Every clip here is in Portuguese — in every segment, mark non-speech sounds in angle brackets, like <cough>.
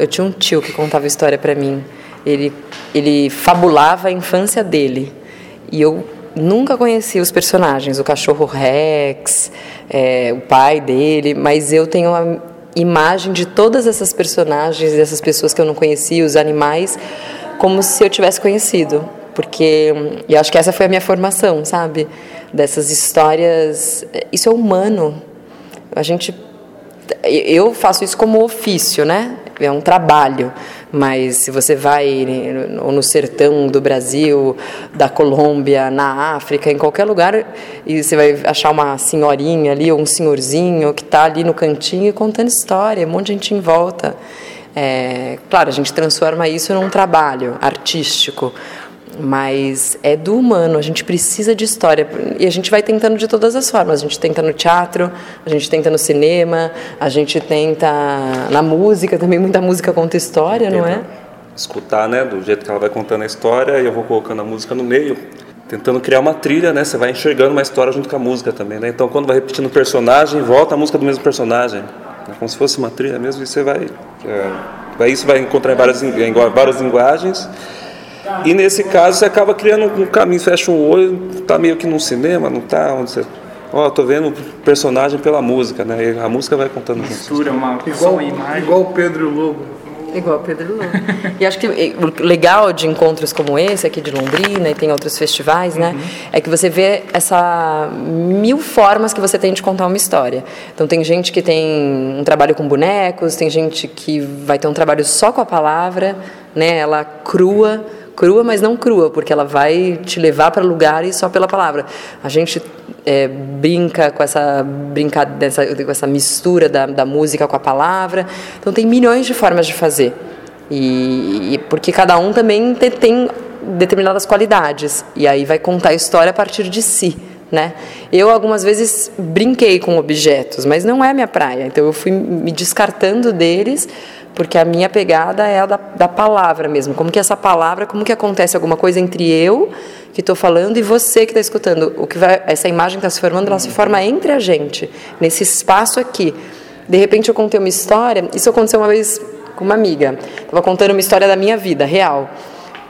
Eu tinha um tio que contava história para mim. Ele, ele fabulava a infância dele. E eu nunca conheci os personagens, o cachorro Rex, é, o pai dele, mas eu tenho a imagem de todas essas personagens, dessas pessoas que eu não conhecia, os animais, como se eu tivesse conhecido. Porque eu acho que essa foi a minha formação, sabe? Dessas histórias. Isso é humano. A gente. Eu faço isso como ofício, né? É um trabalho. Mas se você vai no sertão do Brasil, da Colômbia, na África, em qualquer lugar, e você vai achar uma senhorinha ali ou um senhorzinho que está ali no cantinho contando história, um monte de gente em volta. É, claro, a gente transforma isso num trabalho artístico, mas é do humano, a gente precisa de história e a gente vai tentando de todas as formas. A gente tenta no teatro, a gente tenta no cinema, a gente tenta na música também, muita música conta história, não é? Escutar, né, do jeito que ela vai contando a história e eu vou colocando a música no meio, tentando criar uma trilha, né? Você vai enxergando uma história junto com a música também, né? Então quando vai repetindo o personagem, volta a música do mesmo personagem, né? como se fosse uma trilha mesmo e você vai, é, isso vai encontrar em várias, em várias linguagens e nesse caso você acaba criando um caminho, fecha um olho, tá meio que num cinema, não tá onde você. Ó, oh, tô vendo o personagem pela música, né? E a música vai contando Mistura uma igual, imagem. Igual o Pedro Lobo. Igual o Pedro Lobo. e acho que o legal de encontros como esse aqui de Londrina e tem outros festivais, né? Uhum. É que você vê essa mil formas que você tem de contar uma história. Então tem gente que tem um trabalho com bonecos, tem gente que vai ter um trabalho só com a palavra, né? Ela crua crua, mas não crua, porque ela vai te levar para lugares só pela palavra. A gente é, brinca com essa brincadeira, com essa mistura da, da música com a palavra. Então tem milhões de formas de fazer. E, e porque cada um também tem, determinadas qualidades e aí vai contar a história a partir de si. Né? Eu algumas vezes brinquei com objetos, mas não é minha praia. Então eu fui me descartando deles porque a minha pegada é a da, da palavra mesmo. Como que essa palavra, como que acontece alguma coisa entre eu que estou falando e você que está escutando. O que vai, essa imagem está se formando, ela se forma entre a gente, nesse espaço aqui. De repente eu contei uma história, isso aconteceu uma vez com uma amiga. Estava contando uma história da minha vida, real,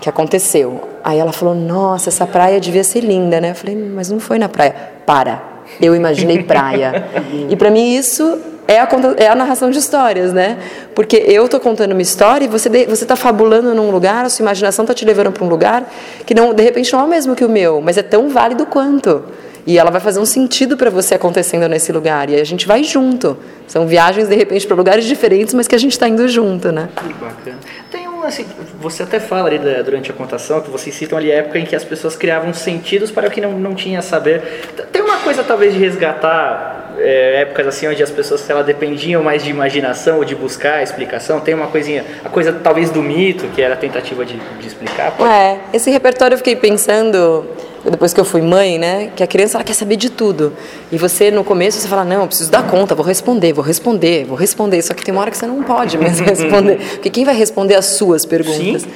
que aconteceu. Aí ela falou: Nossa, essa praia devia ser linda, né? Eu falei: Mas não foi na praia. Para. Eu imaginei praia. e para mim isso é a, é a narração de histórias, né? Porque eu estou contando uma história e você você está fabulando num lugar, a sua imaginação está te levando para um lugar que não, de repente não é o mesmo que o meu, mas é tão válido quanto. E ela vai fazer um sentido para você acontecendo nesse lugar. E a gente vai junto. São viagens, de repente, para lugares diferentes, mas que a gente está indo junto, né? Que bacana. Tem um, assim, você até fala ali da, durante a contação, que vocês citam ali a época em que as pessoas criavam sentidos para o que não, não tinha saber. Tem uma coisa, talvez, de resgatar é, épocas assim onde as pessoas ela dependiam mais de imaginação ou de buscar a explicação. Tem uma coisinha, a coisa talvez do mito, que era a tentativa de, de explicar. Pode... É, esse repertório eu fiquei pensando depois que eu fui mãe, né, que a criança ela quer saber de tudo. E você no começo você fala: "Não, eu preciso dar conta, vou responder, vou responder, vou responder". Só que tem uma hora que você não pode mais <laughs> responder, porque quem vai responder as suas perguntas? Sim.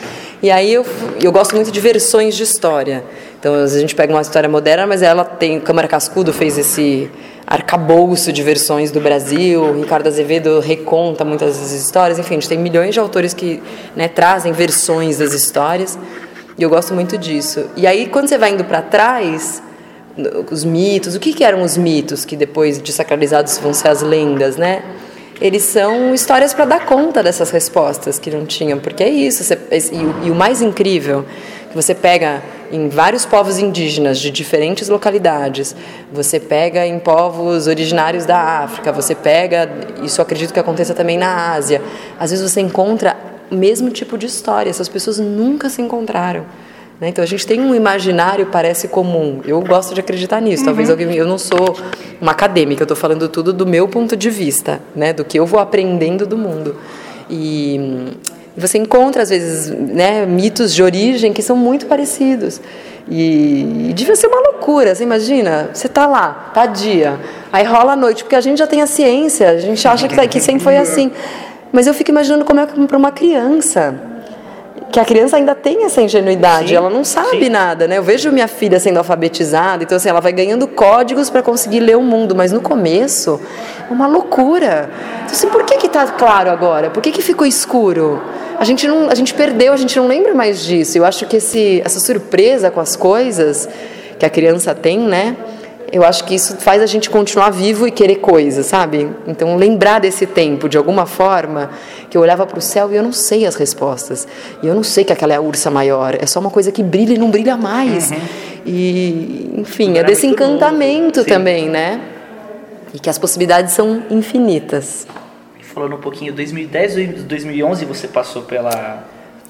E aí eu eu gosto muito de versões de história. Então, a gente pega uma história moderna, mas ela tem Câmara Cascudo fez esse arcabouço de versões do Brasil, Ricardo Azevedo reconta muitas das histórias, enfim, a gente tem milhões de autores que né, trazem versões das histórias, e eu gosto muito disso. E aí, quando você vai indo para trás, os mitos, o que, que eram os mitos que depois de sacralizados vão ser as lendas, né? Eles são histórias para dar conta dessas respostas que não tinham, porque é isso. Você, e, e o mais incrível, que você pega em vários povos indígenas de diferentes localidades. Você pega em povos originários da África, você pega, isso acredito que aconteça também na Ásia. Às vezes você encontra o mesmo tipo de história, essas pessoas nunca se encontraram. Né? Então a gente tem um imaginário parece comum. Eu gosto de acreditar nisso. Talvez uhum. alguém, eu não sou uma acadêmica, eu estou falando tudo do meu ponto de vista, né? do que eu vou aprendendo do mundo. E você encontra, às vezes, né, mitos de origem que são muito parecidos. E, e devia ser uma loucura, você imagina? Você está lá, tá dia, aí rola a noite, porque a gente já tem a ciência, a gente acha que, que sempre foi <laughs> assim. Mas eu fico imaginando como é para uma criança que a criança ainda tem essa ingenuidade, Sim, ela não sabe sim. nada, né? Eu vejo minha filha sendo alfabetizada, então assim, ela vai ganhando códigos para conseguir ler o mundo, mas no começo é uma loucura. Então assim, por que que tá claro agora? Por que que ficou escuro? A gente não, a gente perdeu, a gente não lembra mais disso. Eu acho que esse, essa surpresa com as coisas que a criança tem, né? Eu acho que isso faz a gente continuar vivo e querer coisas, sabe? Então, lembrar desse tempo, de alguma forma, que eu olhava para o céu e eu não sei as respostas. E eu não sei que aquela é a ursa maior. É só uma coisa que brilha e não brilha mais. E, enfim, é desse encantamento também, né? E que as possibilidades são infinitas. Falando um pouquinho, 2010, 2011 você passou pela...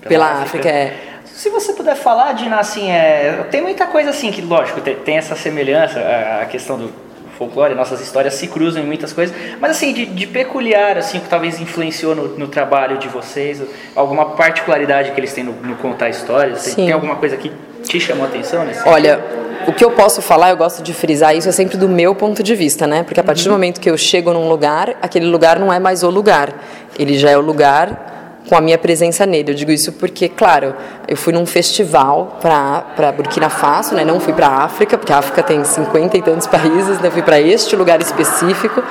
Pela África, é. Se você puder falar, Dina, assim, é, tem muita coisa assim que, lógico, tem, tem essa semelhança, a, a questão do folclore, nossas histórias se cruzam em muitas coisas, mas assim, de, de peculiar, assim, que talvez influenciou no, no trabalho de vocês, alguma particularidade que eles têm no, no contar histórias, tem, Sim. tem alguma coisa que te chamou a atenção nesse Olha, o que eu posso falar, eu gosto de frisar isso, é sempre do meu ponto de vista, né? Porque a partir do momento que eu chego num lugar, aquele lugar não é mais o lugar. Ele já é o lugar com a minha presença nele. Eu digo isso porque, claro, eu fui num festival para Burkina Faso, né? Não fui para a África, porque a África tem 50 e tantos <laughs> países, né? Fui para este lugar específico,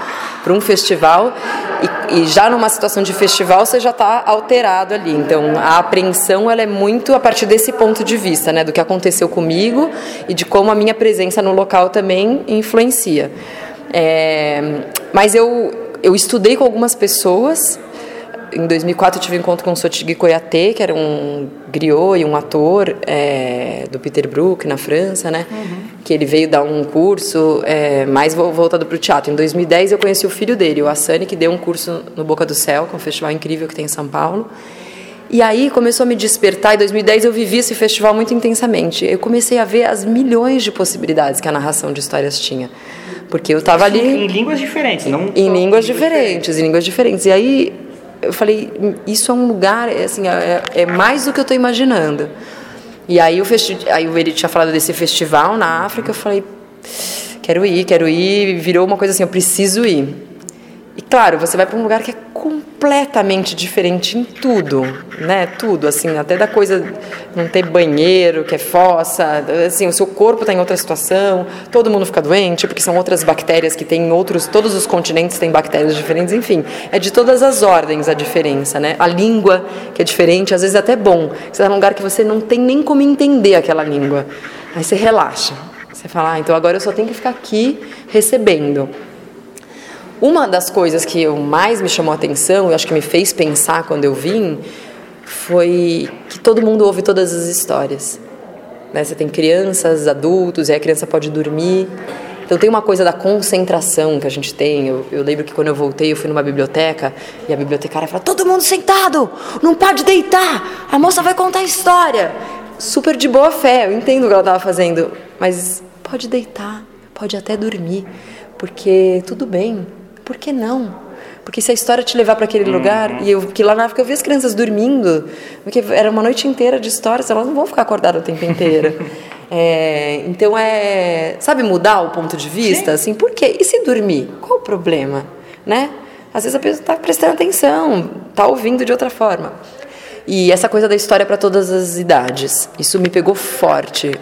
para um festival, e, e já numa situação de festival você já está alterado ali. Então, a apreensão ela é muito a partir desse ponto de vista, né? Do que aconteceu comigo e de como a minha presença no local também influencia. É, mas eu, eu estudei com algumas pessoas em 2004 eu tive um encontro com o Sotigui Koyate, que era um griot e um ator é, do Peter Brook, na França, né? Que ele veio dar um curso é, mais vo- voltado para o teatro. Em 2010 eu conheci o filho dele, o Assani, que deu um curso no Boca do Céu, que é um festival incrível que tem em São Paulo. E aí começou a me despertar. Em 2010 eu vivi esse festival muito intensamente. Eu comecei a ver as milhões de possibilidades que a narração de histórias tinha. Porque eu estava ali Em línguas diferentes, não em línguas diferentes, em línguas diferentes. E aí eu falei, isso é um lugar, é, assim, é, é mais do que eu estou imaginando. E aí o festi aí ele tinha falado desse festival na África, eu falei, quero ir, quero ir, virou uma coisa assim, eu preciso ir. E claro, você vai para um lugar que é completamente diferente em tudo, né? Tudo, assim, até da coisa não ter banheiro, que é fossa, assim, o seu corpo está em outra situação, todo mundo fica doente porque são outras bactérias que tem em outros, todos os continentes têm bactérias diferentes, enfim, é de todas as ordens a diferença, né? A língua que é diferente, às vezes é até bom. Você está num lugar que você não tem nem como entender aquela língua, aí você relaxa. Você fala, ah, então agora eu só tenho que ficar aqui recebendo. Uma das coisas que eu mais me chamou a atenção, e acho que me fez pensar quando eu vim, foi que todo mundo ouve todas as histórias. Né? Você tem crianças, adultos, e a criança pode dormir. Então tem uma coisa da concentração que a gente tem. Eu, eu lembro que quando eu voltei, eu fui numa biblioteca e a bibliotecária falou: todo mundo sentado, não pode deitar, a moça vai contar a história. Super de boa fé, eu entendo o que ela estava fazendo, mas pode deitar, pode até dormir, porque tudo bem. Por que não? Porque se a história te levar para aquele lugar, e eu que lá na África eu vi as crianças dormindo, porque era uma noite inteira de histórias, elas não vão ficar acordadas o tempo inteiro. <laughs> É, então é, sabe mudar o ponto de vista, assim, por quê? E se dormir? Qual o problema, né? Às vezes a pessoa está prestando atenção, está ouvindo de outra forma. E essa coisa da história para todas as idades, isso me pegou forte.